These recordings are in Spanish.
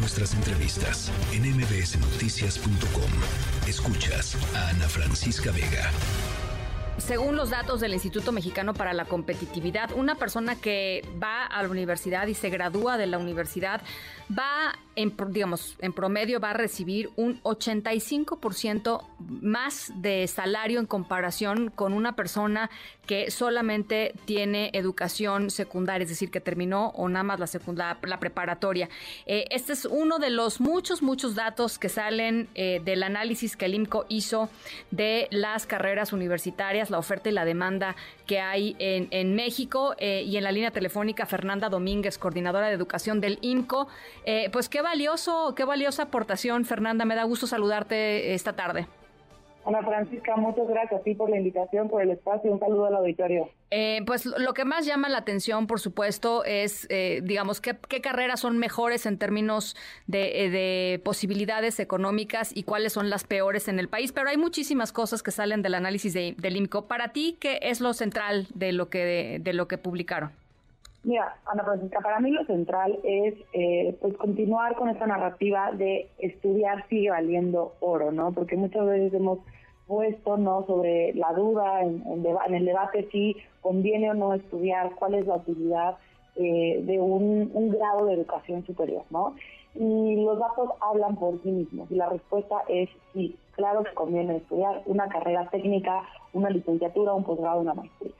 nuestras entrevistas en mbsnoticias.com. Escuchas a Ana Francisca Vega. Según los datos del Instituto Mexicano para la Competitividad, una persona que va a la universidad y se gradúa de la universidad va, en, digamos, en promedio va a recibir un 85% más de salario en comparación con una persona que solamente tiene educación secundaria, es decir, que terminó o nada más la, secundaria, la preparatoria. Eh, este es uno de los muchos, muchos datos que salen eh, del análisis que el IMCO hizo de las carreras universitarias, la oferta y la demanda que hay en, en México. Eh, y en la línea telefónica, Fernanda Domínguez, coordinadora de educación del IMCO. Pues qué valioso, qué valiosa aportación, Fernanda. Me da gusto saludarte esta tarde. Ana Francisca, muchas gracias a ti por la invitación, por el espacio. Un saludo al auditorio. Eh, pues lo que más llama la atención, por supuesto, es, eh, digamos, qué, carreras son mejores en términos de, posibilidades económicas y cuáles son las peores en el país. Pero hay muchísimas cosas que salen del análisis de, del IMCO. Para ti, ¿qué es lo central de lo que, de lo que publicaron? Mira, Ana Francisca, para mí lo central es eh, pues continuar con esta narrativa de estudiar sigue valiendo oro, ¿no? Porque muchas veces hemos puesto no sobre la duda en, el debate si conviene o no estudiar, cuál es la utilidad eh, de un, un, grado de educación superior, ¿no? Y los datos hablan por sí mismos y la respuesta es sí, claro que conviene estudiar una carrera técnica, una licenciatura, un posgrado, una maestría.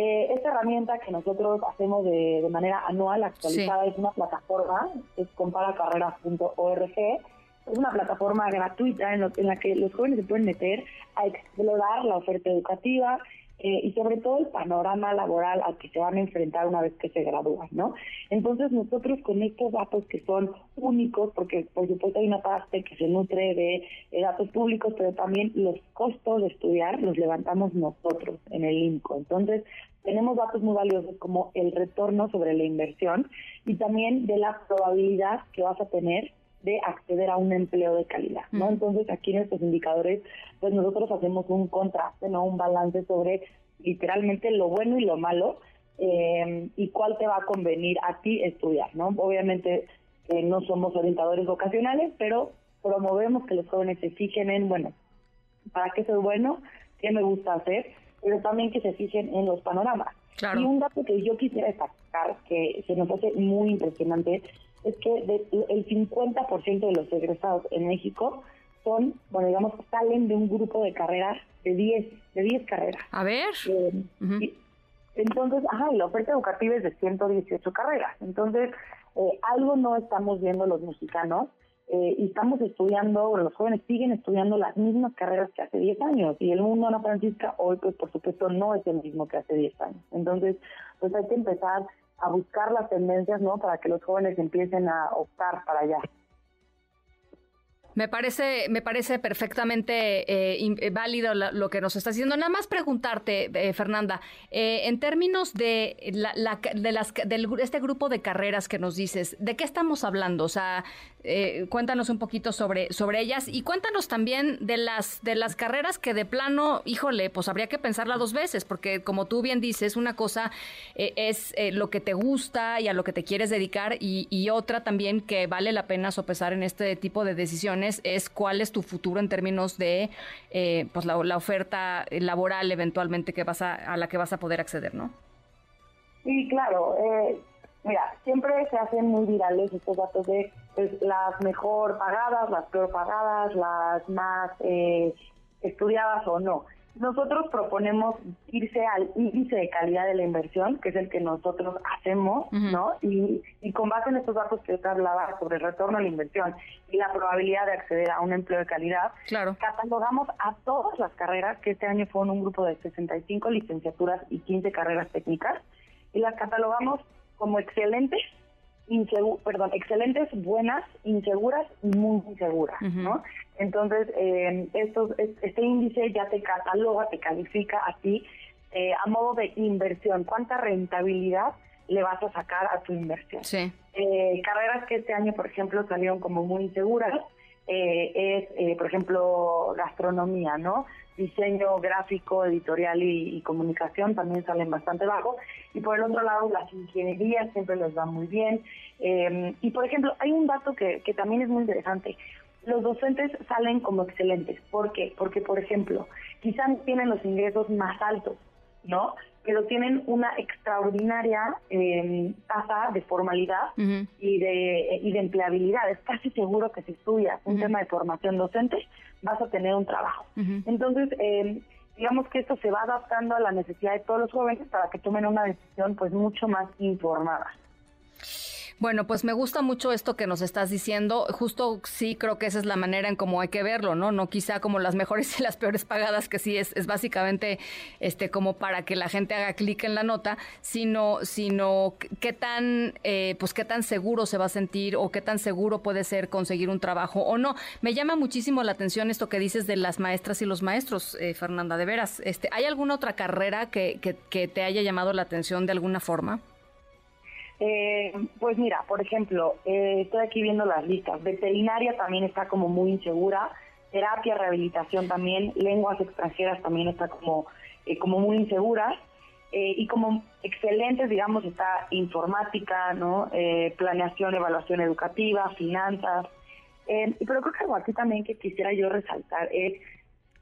Eh, esta herramienta que nosotros hacemos de, manera anual, actualizada, es una plataforma, es comparacarreras.org, es una plataforma gratuita en, en, la que los jóvenes se pueden meter a explorar la oferta educativa, eh, y sobre todo el panorama laboral al que se van a enfrentar una vez que se gradúan, ¿no? Entonces nosotros con estos datos que son únicos, porque por supuesto hay una parte que se nutre de, datos públicos, pero también los costos de estudiar los levantamos nosotros en el INCO. Entonces tenemos datos muy valiosos como el retorno sobre la inversión y también de la probabilidad que vas a tener de acceder a un empleo de calidad, ¿no? Entonces aquí en estos indicadores, pues nosotros hacemos un contraste, ¿no? Un balance sobre literalmente lo bueno y lo malo eh, y cuál te va a convenir a ti estudiar, ¿no? Obviamente eh, no somos orientadores vocacionales, pero promovemos que los jóvenes se fijen en, bueno, ¿para qué soy bueno? ¿Qué me gusta hacer? Pero también que se fijen en los panoramas. Y un dato que yo quisiera destacar, que se nos hace muy impresionante, es que el 50% de los egresados en México son, bueno, digamos, salen de un grupo de carreras de 10, de 10 carreras. A ver. Eh, entonces, ajá, la oferta educativa es de 118 carreras. Entonces, eh, algo no estamos viendo los mexicanos eh, y estamos estudiando, los jóvenes siguen estudiando las mismas carreras que hace 10 años. Y el mundo, Ana Francisca, hoy, pues por supuesto, no es el mismo que hace 10 años. Entonces, pues hay que empezar a buscar las tendencias, ¿no? Para que los jóvenes empiecen a optar para allá. Me parece, me parece perfectamente eh, eh, válido lo, que nos está diciendo. Nada más preguntarte, eh, Fernanda, en términos de, la, de las, este grupo de carreras que nos dices, ¿de qué estamos hablando? O sea, cuéntanos un poquito sobre, sobre ellas y cuéntanos también de las, de las carreras que de plano, híjole, pues habría que pensarla dos veces, porque como tú bien dices, una cosa es lo que te gusta y a lo que te quieres dedicar y, y otra también que vale la pena sopesar en este tipo de decisiones es cuál es tu futuro en términos de eh, pues la, oferta laboral eventualmente que vas a, a la que vas a poder acceder, ¿no? Sí, claro. Eh, mira, siempre se hacen muy virales estos datos de pues, las mejor pagadas, las peor pagadas, las más eh, estudiadas o no. Nosotros proponemos irse al índice de calidad de la inversión, que es el que nosotros hacemos, ¿no? Y, con base en estos datos que te hablaba sobre el retorno a la inversión y la probabilidad de acceder a un empleo de calidad, claro. catalogamos a todas las carreras, que este año fueron un grupo de 65 licenciaturas y 15 carreras técnicas, y las catalogamos como excelentes perdón, excelentes, buenas, inseguras y muy inseguras, ¿no? Entonces, eh, estos, este índice ya te cataloga, te califica a ti eh, a modo de inversión. ¿Cuánta rentabilidad le vas a sacar a tu inversión? Sí. Eh, carreras que este año, por ejemplo, salieron como muy inseguras, es, por ejemplo, gastronomía, ¿no? Diseño gráfico, editorial y, comunicación también salen bastante bajo. Y por el otro lado, las ingenierías siempre les va muy bien. y por ejemplo, hay un dato que, que también es muy interesante los docentes salen como excelentes. ¿Por qué? Porque, por ejemplo, quizás tienen los ingresos más altos, ¿no? Pero tienen una extraordinaria em, tasa de formalidad y, de, y de empleabilidad. Es casi seguro que si estudias un tema de formación docente, vas a tener un trabajo. Entonces, eh, digamos que esto se va adaptando a la necesidad de todos los jóvenes para que tomen una decisión pues mucho más informada. Bueno, pues me gusta mucho esto que nos estás diciendo. Justo sí creo que esa es la manera en cómo hay que verlo, ¿no? No quizá como las mejores y las peores pagadas, que sí es, es básicamente este como para que la gente haga clic en la nota, sino, sino qué tan, eh, pues qué tan seguro se va a sentir o qué tan seguro puede ser conseguir un trabajo o no. Me llama muchísimo la atención esto que dices de las maestras y los maestros, eh, Fernanda, de veras. Este, ¿Hay alguna otra carrera que, que, que te haya llamado la atención de alguna forma? Eh, pues mira, por ejemplo, eh, estoy aquí viendo las listas. Veterinaria también está como muy insegura. Terapia, rehabilitación también. Lenguas extranjeras también está como, eh, como muy insegura. Eh, y como excelentes, digamos, está informática, ¿no? planeación, evaluación educativa, finanzas. pero creo que algo aquí también que quisiera yo resaltar es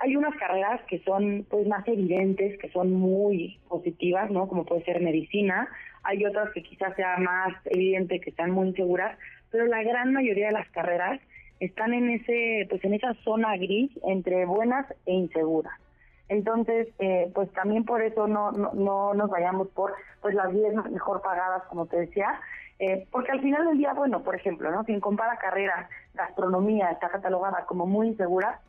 hay unas carreras que son pues más evidentes, que son muy positivas, ¿no? Como puede ser medicina, hay otras que quizás sea más evidente que sean muy inseguras, pero la gran mayoría de las carreras están en ese pues en esa zona gris entre buenas e inseguras. Entonces, eh, pues también por eso no, no, no nos vayamos por pues las 10 mejor pagadas, como te decía, eh, porque al final del día, bueno, por ejemplo, ¿no? si en compara carreras, gastronomía está catalogada como muy insegura,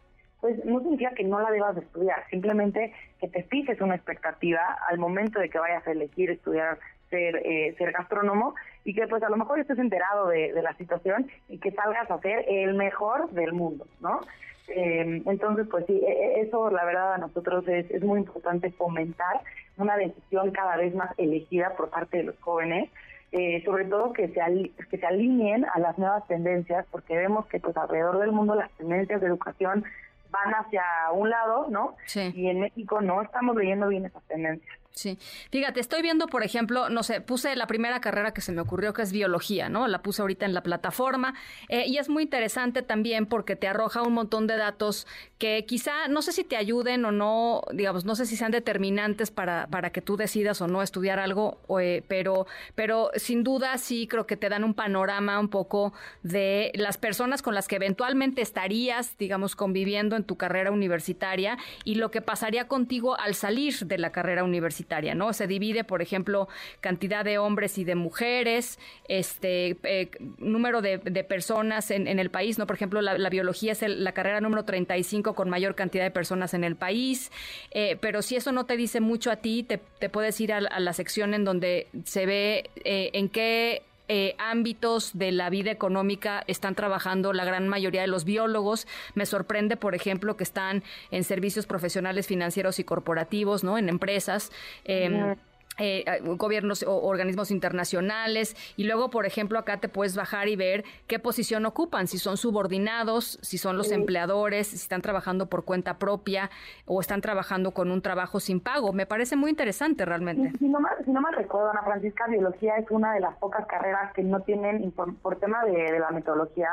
pues no significa que no la debas de estudiar, simplemente que te fijes una expectativa al momento de que vayas a elegir estudiar ser, eh, ser gastrónomo y que pues a lo mejor estés enterado de, la situación y que salgas a ser el mejor del mundo, ¿no? Eh, entonces, pues sí, e, e, eso la verdad a nosotros es, es muy importante fomentar una decisión cada vez más elegida por parte de los jóvenes, eh, sobre todo que se, que se alineen a las nuevas tendencias, porque vemos que pues alrededor del mundo las tendencias de educación van hacia un lado, ¿no? Sí. Y en México no estamos leyendo bien esas tendencias. Sí, fíjate, estoy viendo, por ejemplo, no sé, puse la primera carrera que se me ocurrió, que es biología, ¿no? La puse ahorita en la plataforma. Eh, y es muy interesante también porque te arroja un montón de datos que quizá, no sé si te ayuden o no, digamos, no sé si sean determinantes para, para que tú decidas o no estudiar algo, eh, pero, pero sin duda sí creo que te dan un panorama un poco de las personas con las que eventualmente estarías, digamos, conviviendo en tu carrera universitaria y lo que pasaría contigo al salir de la carrera universitaria ¿no? Se divide, por ejemplo, cantidad de hombres y de mujeres, este eh, número de, personas en, el país, ¿no? Por ejemplo, la, biología es la carrera número 35 con mayor cantidad de personas en el país, eh, pero si eso no te dice mucho a ti, te, puedes ir a, la sección en donde se ve eh, en qué eh, ámbitos de la vida económica están trabajando la gran mayoría de los biólogos. Me sorprende, por ejemplo, que están en servicios profesionales financieros y corporativos, ¿no? En empresas. Em, eh, gobiernos o organismos internacionales y luego, por ejemplo, acá te puedes bajar y ver qué posición ocupan, si son subordinados, si son los empleadores, si están trabajando por cuenta propia o están trabajando con un trabajo sin pago. Me parece muy interesante realmente. Si no, si no me recuerdo, Ana Francisca, biología es una de las pocas carreras que no tienen, por tema de, la metodología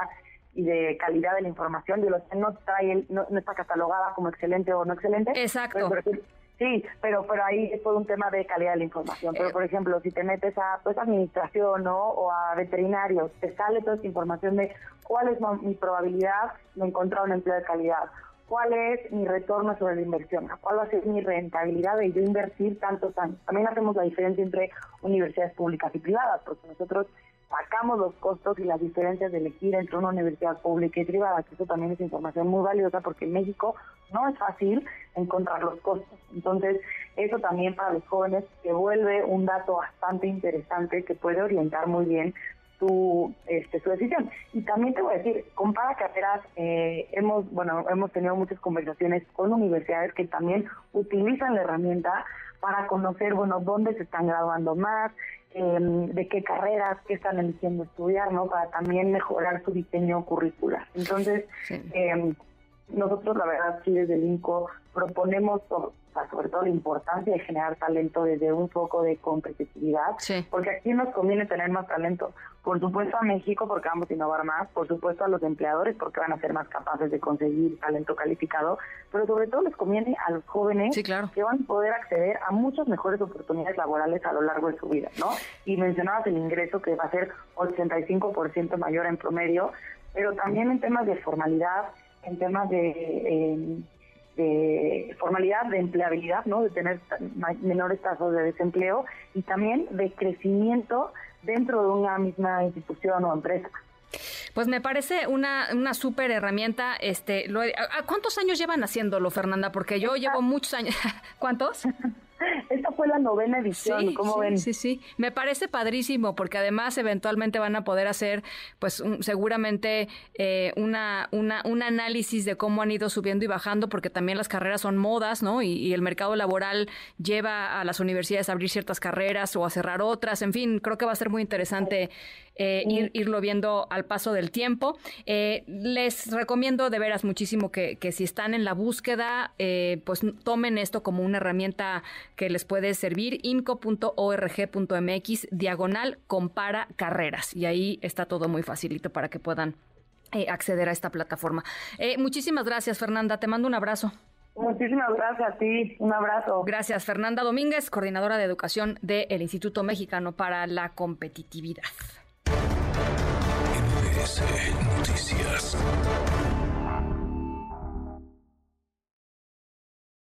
y de calidad de la información, biología no, trae, no, está catalogada como excelente o no excelente. Exacto. Sí, pero pero ahí es todo un tema de calidad de la información. Pero, eh. por ejemplo, si te metes a pues, administración ¿no? o a veterinarios, te sale toda esta información de cuál es mi probabilidad de encontrar un empleo de calidad, cuál es mi retorno sobre la inversión, cuál va a ser mi rentabilidad de yo invertir tantos años. También hacemos la diferencia entre universidades públicas y privadas, porque nosotros sacamos los costos y las diferencias de elegir entre una universidad pública y privada, que eso también es información muy valiosa porque en México no es fácil encontrar los costos. Entonces, eso también para los jóvenes se vuelve un dato bastante interesante que puede orientar muy bien tu, este, su decisión. Y también te voy a decir, compara carreras, eh, hemos, bueno, hemos tenido muchas conversaciones con universidades que también utilizan la herramienta para conocer, bueno, dónde se están graduando más, em, de qué carreras, qué están eligiendo estudiar, ¿no? Para también mejorar su diseño curricular. Entonces, em, nosotros la verdad sí desde el INCO proponemos sobre todo la importancia de generar talento desde un foco de competitividad, porque aquí nos conviene tener más talento. Por supuesto a México porque vamos a innovar más, por supuesto a los empleadores porque van a ser más capaces de conseguir talento calificado, pero sobre todo les conviene a los jóvenes que van a poder acceder a muchas mejores oportunidades laborales a lo largo de su vida, ¿no? Y mencionabas el ingreso que va a ser 85% mayor en promedio, pero también en temas de formalidad, en temas de... Eh, de formalidad, de empleabilidad, ¿no? de tener menores tasas de desempleo y también de crecimiento dentro de una misma institución o empresa. Pues me parece una, una súper herramienta. Este, ¿Cuántos años llevan haciéndolo, Fernanda? Porque yo llevo muchos años. ¿Cuántos? Fue la novena edición, sí, ¿cómo ven? Sí, sí, me parece padrísimo porque además eventualmente van a poder hacer, pues seguramente eh, una, una, un análisis de cómo han ido subiendo y bajando porque también las carreras son modas, ¿no? Y, el mercado laboral lleva a las universidades a abrir ciertas carreras o a cerrar otras, en fin, creo que va a ser muy interesante eh, ir, irlo viendo al paso del tiempo. Eh, les recomiendo de veras muchísimo que, que si están en la búsqueda, pues tomen esto como una herramienta que les puede servir, inco.org.mx, diagonal, compara carreras. Y ahí está todo muy facilito para que puedan eh, acceder a esta plataforma. Eh, muchísimas gracias, Fernanda. Te mando un abrazo. Muchísimas gracias a ti. Un abrazo. Gracias, Fernanda Domínguez, coordinadora de educación del Instituto Mexicano para la Competitividad. Noticias.